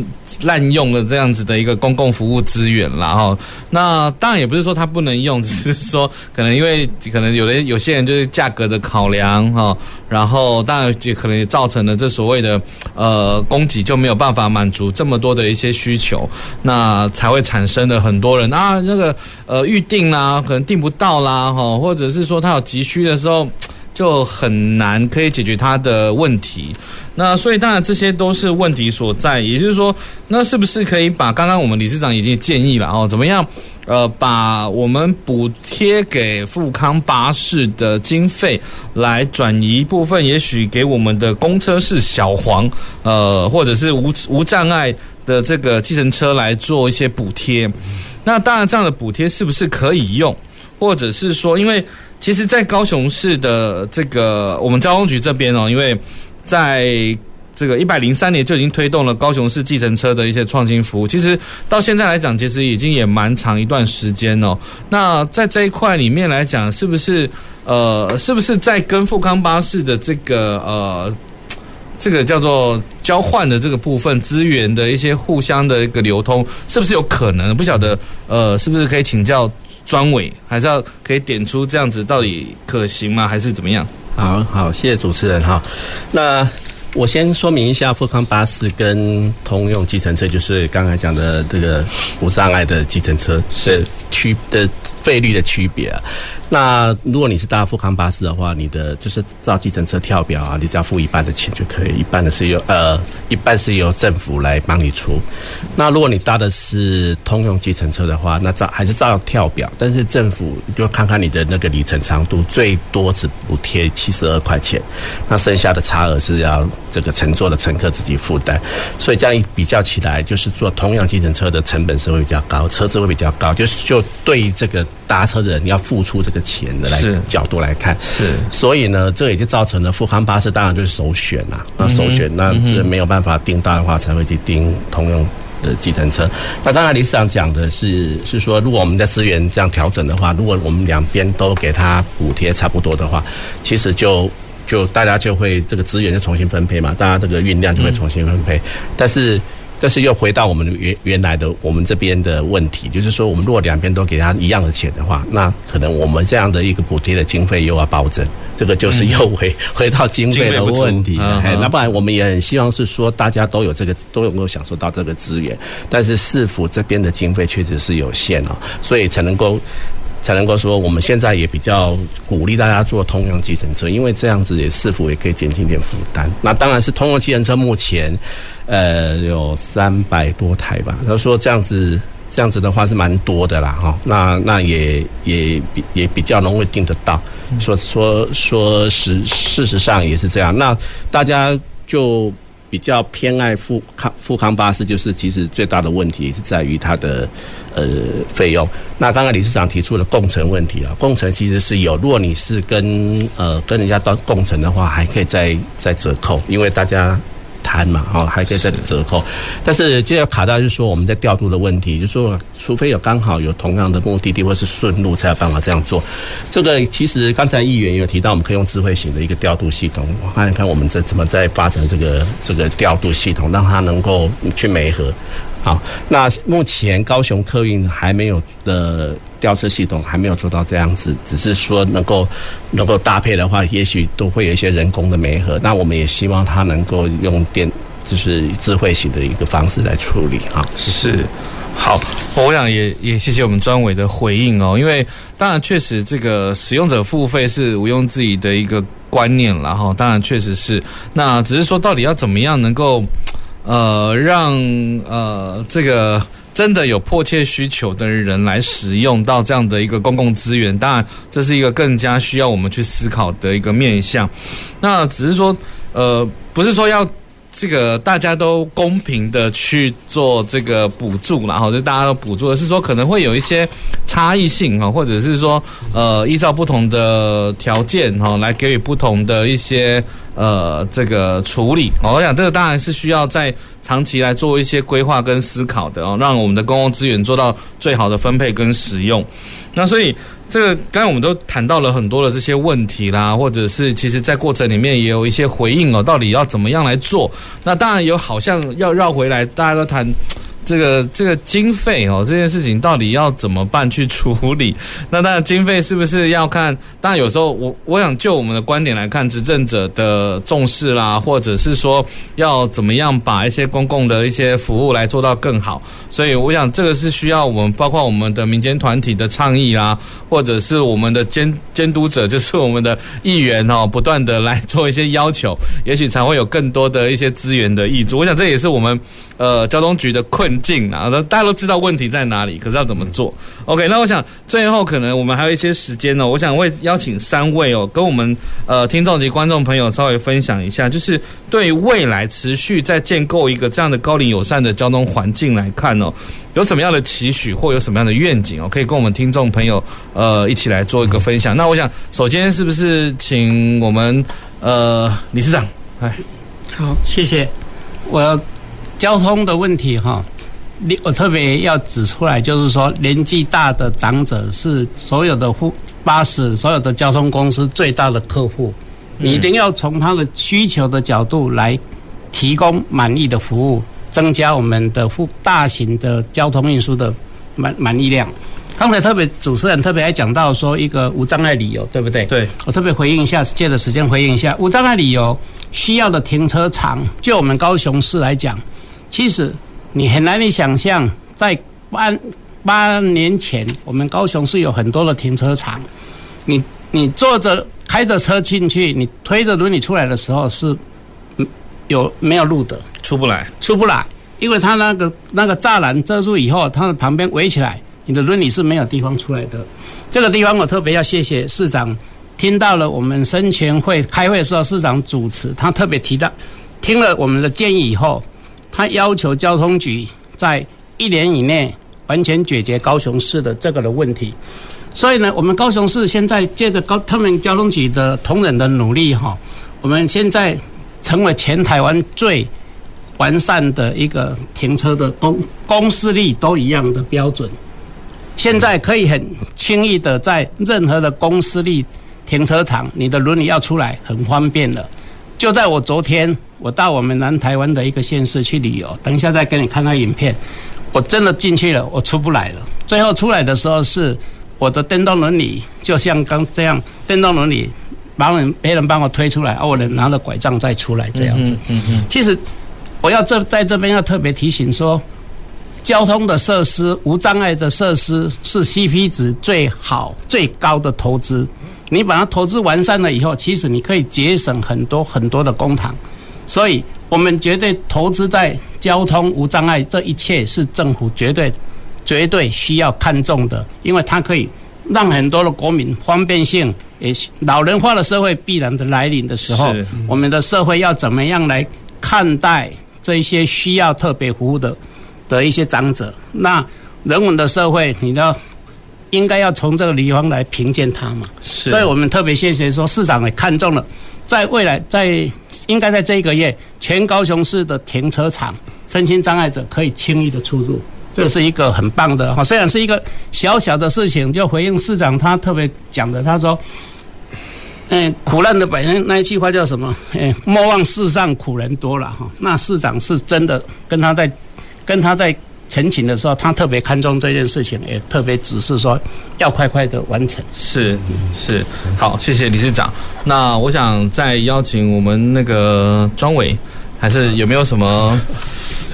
滥用了这样子的一个公共服务资源啦哈。那当然也不是说它不能用，只是说可能因为可能有的有些人就是价格的考量哈，然后当然也可能也造成了这所谓的呃供给就没有办法满足这么多的一些需求，那才会产生了很多人啊那个呃预定啦，可能订不到啦哈，或者是说他有急需的时候。就很难可以解决他的问题，那所以当然这些都是问题所在，也就是说，那是不是可以把刚刚我们理事长已经建议了哦，怎么样？呃，把我们补贴给富康巴士的经费来转移一部分，也许给我们的公车是小黄，呃，或者是无无障碍的这个计程车来做一些补贴。那当然，这样的补贴是不是可以用？或者是说，因为其实，在高雄市的这个我们交通局这边哦，因为在这个一百零三年就已经推动了高雄市计程车的一些创新服务。其实到现在来讲，其实已经也蛮长一段时间哦。那在这一块里面来讲，是不是呃，是不是在跟富康巴士的这个呃，这个叫做交换的这个部分资源的一些互相的一个流通，是不是有可能？不晓得呃，是不是可以请教？专委还是要可以点出这样子到底可行吗？还是怎么样？好好，谢谢主持人哈。那我先说明一下，富康巴士跟通用计程车，就是刚才讲的这个无障碍的计程车是区的费率的区别。那如果你是搭富康巴士的话，你的就是照计程车跳表啊，你只要付一半的钱就可以，一半的是由呃一半是由政府来帮你出。那如果你搭的是通用计程车的话，那照还是照样跳表，但是政府就看看你的那个里程长度，最多只补贴七十二块钱，那剩下的差额是要这个乘坐的乘客自己负担。所以这样一比较起来，就是坐通用计程车的成本是会比较高，车子会比较高，就是就对这个搭车的人要付出这个。钱的来角度来看是，所以呢，这也就造成了富康巴士当然就是首选啊。那首选，那这没有办法订到的话，才会去订通用的计程车。那当然理事长讲的是，是说如果我们在资源这样调整的话，如果我们两边都给他补贴差不多的话，其实就就大家就会这个资源就重新分配嘛，大家这个运量就会重新分配，但是。但是又回到我们原原来的我们这边的问题，就是说，我们如果两边都给他一样的钱的话，那可能我们这样的一个补贴的经费又要暴增，这个就是又回 回到经费的问题。哎，那不然我们也很希望是说，大家都有这个都能够享受到这个资源，但是市府这边的经费确实是有限哦，所以才能够。才能够说，我们现在也比较鼓励大家做通用计程车，因为这样子也是否也可以减轻点负担。那当然是通用计程车目前，呃，有三百多台吧。他说这样子，这样子的话是蛮多的啦，哈。那那也也比也比较容易订得到。说说说实事实上也是这样。那大家就。比较偏爱复康复康巴士，就是其实最大的问题是在于它的呃费用。那刚刚理事长提出了共乘问题啊，共乘其实是有，如果你是跟呃跟人家当共乘的话，还可以再再折扣，因为大家。谈嘛，哈，还可以再折扣，但是就要卡到就是说我们在调度的问题，就是说除非有刚好有同样的目的地或是顺路，才有办法这样做。这个其实刚才议员也有提到，我们可以用智慧型的一个调度系统，看一看我们在怎么在发展这个这个调度系统，让它能够去媒合。好，那目前高雄客运还没有的吊车系统还没有做到这样子，只是说能够能够搭配的话，也许都会有一些人工的媒合。那我们也希望它能够用电，就是智慧型的一个方式来处理。啊，是好，我想也也谢谢我们专委的回应哦，因为当然确实这个使用者付费是毋庸置疑的一个观念了哈，当然确实是，那只是说到底要怎么样能够。呃，让呃这个真的有迫切需求的人来使用到这样的一个公共资源，当然这是一个更加需要我们去思考的一个面向。那只是说，呃，不是说要这个大家都公平的去做这个补助，然后就大家都补助，而是说可能会有一些差异性哈，或者是说呃依照不同的条件哈来给予不同的一些呃这个处理。我想这个当然是需要在长期来做一些规划跟思考的哦，让我们的公共资源做到最好的分配跟使用。那所以。这个刚才我们都谈到了很多的这些问题啦，或者是其实在过程里面也有一些回应哦，到底要怎么样来做？那当然有，好像要绕回来，大家都谈。这个这个经费哦，这件事情到底要怎么办去处理？那当然经费是不是要看？当然有时候我我想就我们的观点来看，执政者的重视啦，或者是说要怎么样把一些公共的一些服务来做到更好。所以我想这个是需要我们包括我们的民间团体的倡议啦，或者是我们的监监督者，就是我们的议员哦，不断的来做一些要求，也许才会有更多的一些资源的挹注。我想这也是我们呃交通局的困。境啊，大家都知道问题在哪里，可是要怎么做？OK，那我想最后可能我们还有一些时间呢，我想会邀请三位哦，跟我们呃听众及观众朋友稍微分享一下，就是对未来持续在建构一个这样的高龄友善的交通环境来看哦，有什么样的期许或有什么样的愿景哦，可以跟我们听众朋友呃一起来做一个分享。那我想首先是不是请我们呃理事长？哎，好，谢谢。我要交通的问题哈。你我特别要指出来，就是说年纪大的长者是所有的护巴士、所有的交通公司最大的客户，你一定要从他的需求的角度来提供满意的服务，增加我们的护大型的交通运输的满满意量。刚才特别主持人特别还讲到说一个无障碍理由，对不对？对，我特别回应一下，借着时间回应一下无障碍理由需要的停车场，就我们高雄市来讲，其实。你很难以想象，在八八年前，我们高雄市有很多的停车场。你你坐着开着车进去，你推着轮椅出来的时候是，有没有路的？出不来，出不来，因为它那个那个栅栏遮住以后，它的旁边围起来，你的轮椅是没有地方出来的。这个地方我特别要谢谢市长，听到了我们生前会开会的时候，市长主持，他特别提到，听了我们的建议以后。他要求交通局在一年以内完全解决高雄市的这个的问题，所以呢，我们高雄市现在借着高他们交通局的同仁的努力哈，我们现在成为全台湾最完善的一个停车的公公司力都一样的标准，现在可以很轻易的在任何的公司力停车场，你的轮椅要出来很方便了。就在我昨天，我到我们南台湾的一个县市去旅游，等一下再给你看看影片。我真的进去了，我出不来了。最后出来的时候，是我的电动轮椅，就像刚这样，电动轮椅，帮人别人帮我推出来，而我能拿着拐杖再出来这样子。嗯嗯。其实我要这在这边要特别提醒说，交通的设施、无障碍的设施是 CP 值最好、最高的投资。你把它投资完善了以后，其实你可以节省很多很多的公帑，所以我们绝对投资在交通无障碍，这一切是政府绝对绝对需要看重的，因为它可以让很多的国民方便性，也老人化的社会必然的来临的时候，我们的社会要怎么样来看待这一些需要特别服务的的一些长者？那人文的社会，你要。应该要从这个地方来评鉴它嘛，所以我们特别谢谢说市长也看中了，在未来在应该在这一个月，全高雄市的停车场，身心障碍者可以轻易的出入，这是一个很棒的哈。虽然是一个小小的事情，就回应市长他特别讲的，他说，嗯，苦难的百姓那一句话叫什么？哎，莫忘世上苦人多了哈。那市长是真的跟他在跟他在。陈情的时候，他特别看重这件事情，也特别指示说要快快的完成。是是，好，谢谢理事长。那我想再邀请我们那个庄伟，还是有没有什么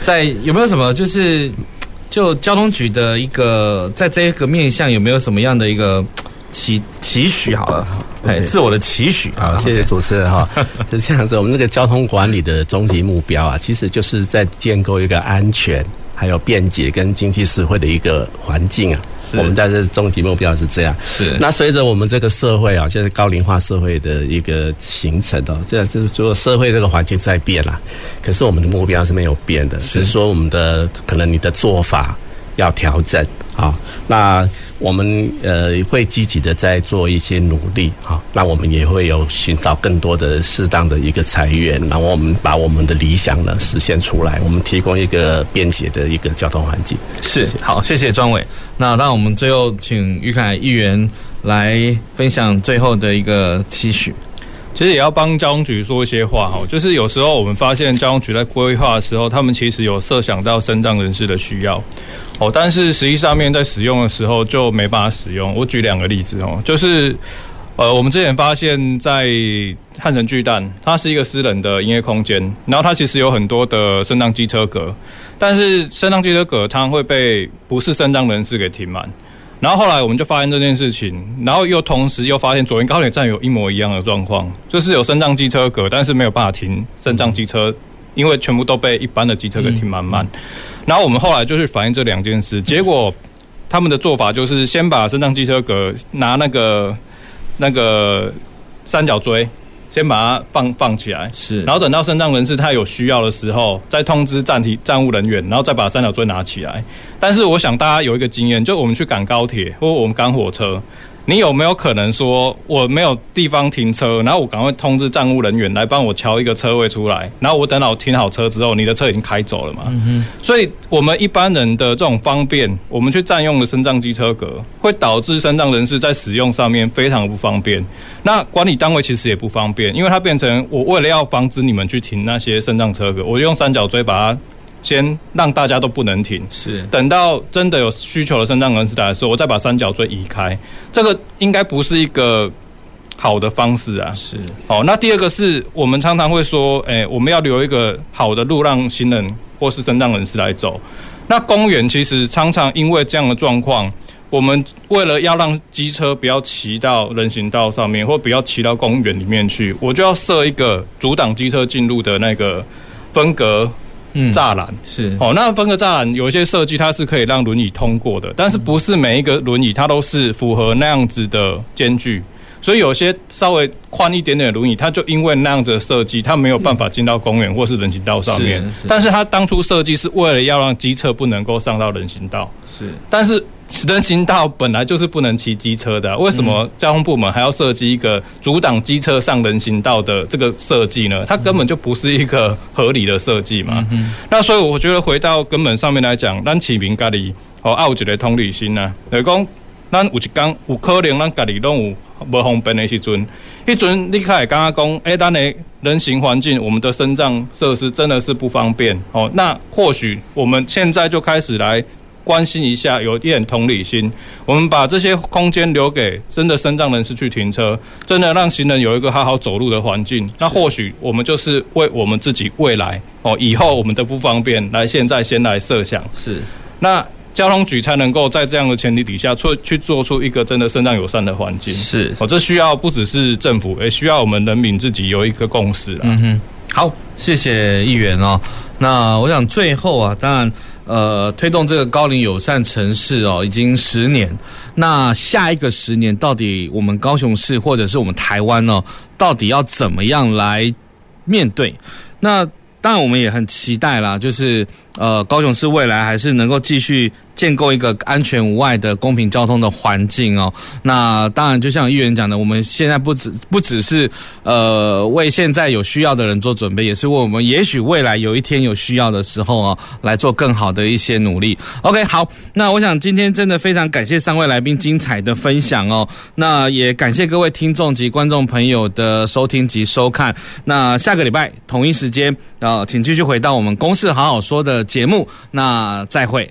在有没有什么就是就交通局的一个在这个面向有没有什么样的一个期期许？好了，哎，自我的期许。好，谢谢 主持人哈。是这样子，我们那个交通管理的终极目标啊，其实就是在建构一个安全。还有便捷跟经济实惠的一个环境啊。我们在这终极目标是这样。是。那随着我们这个社会啊，就是高龄化社会的一个形成哦，这样就是说社会这个环境在变啦，可是我们的目标是没有变的，只是说我们的可能你的做法要调整啊。那我们呃会积极的在做一些努力哈，那我们也会有寻找更多的适当的一个裁员，然后我们把我们的理想呢实现出来，我们提供一个便捷的一个交通环境。是，好，谢谢庄伟。那那我们最后请于凯议员来分享最后的一个期许。其实也要帮交通局说一些话哈，就是有时候我们发现交通局在规划的时候，他们其实有设想到身障人士的需要。哦，但是实际上面在使用的时候就没办法使用。我举两个例子哦，就是呃，我们之前发现，在汉城巨蛋，它是一个私人的营业空间，然后它其实有很多的升降机车格，但是升降机车格它会被不是升降人士给停满。然后后来我们就发现这件事情，然后又同时又发现左营高铁站有一模一样的状况，就是有升降机车格，但是没有办法停升降机车，因为全部都被一般的机车给停满满。然后我们后来就去反映这两件事，结果他们的做法就是先把升降机车格拿那个那个三角锥，先把它放放起来，是，然后等到身障人士他有需要的时候，再通知站体站务人员，然后再把三角锥拿起来。但是我想大家有一个经验，就我们去赶高铁或我们赶火车。你有没有可能说我没有地方停车，然后我赶快通知站务人员来帮我敲一个车位出来，然后我等到我停好车之后，你的车已经开走了嘛？所以，我们一般人的这种方便，我们去占用了升降机车格，会导致升降人士在使用上面非常不方便。那管理单位其实也不方便，因为它变成我为了要防止你们去停那些升降车格，我就用三角锥把它。先让大家都不能停，是等到真的有需求的身障人士来的时候，我再把三角锥移开。这个应该不是一个好的方式啊。是，好，那第二个是我们常常会说，哎，我们要留一个好的路让行人或是身障人士来走。那公园其实常常因为这样的状况，我们为了要让机车不要骑到人行道上面，或不要骑到公园里面去，我就要设一个阻挡机车进入的那个分隔。栅栏、嗯、是。哦，那分隔栅栏有一些设计，它是可以让轮椅通过的，但是不是每一个轮椅它都是符合那样子的间距，所以有些稍微宽一点点的轮椅，它就因为那样子的设计，它没有办法进到公园或是人行道上面。是是。但是它当初设计是为了要让机车不能够上到人行道，是，但是。人行道本来就是不能骑机车的，为什么交通部门还要设计一个阻挡机车上人行道的这个设计呢？它根本就不是一个合理的设计嘛。那所以我觉得回到根本上面来讲，咱市民家里哦，要有一个同理心呐。就是讲，咱有一天有可能咱家里拢有无方便的时阵，一阵你开始刚刚讲，哎，咱的人行环境，我们的身障设施真的是不方便哦。那或许我们现在就开始来。关心一下，有一点同理心，我们把这些空间留给真的身障人士去停车，真的让行人有一个好好走路的环境。那或许我们就是为我们自己未来哦，以后我们的不方便，来现在先来设想。是，那交通局才能够在这样的前提底下，做去做出一个真的身障友善的环境。是，哦，这需要不只是政府，也需要我们人民自己有一个共识。嗯哼，好，谢谢议员哦。那我想最后啊，当然。呃，推动这个高龄友善城市哦，已经十年。那下一个十年，到底我们高雄市或者是我们台湾呢，到底要怎么样来面对？那当然，我们也很期待啦，就是呃，高雄市未来还是能够继续。建构一个安全无碍的公平交通的环境哦。那当然，就像议员讲的，我们现在不只不只是呃为现在有需要的人做准备，也是为我们也许未来有一天有需要的时候哦，来做更好的一些努力。OK，好，那我想今天真的非常感谢三位来宾精彩的分享哦。那也感谢各位听众及观众朋友的收听及收看。那下个礼拜同一时间啊，请继续回到我们公事好好说的节目。那再会。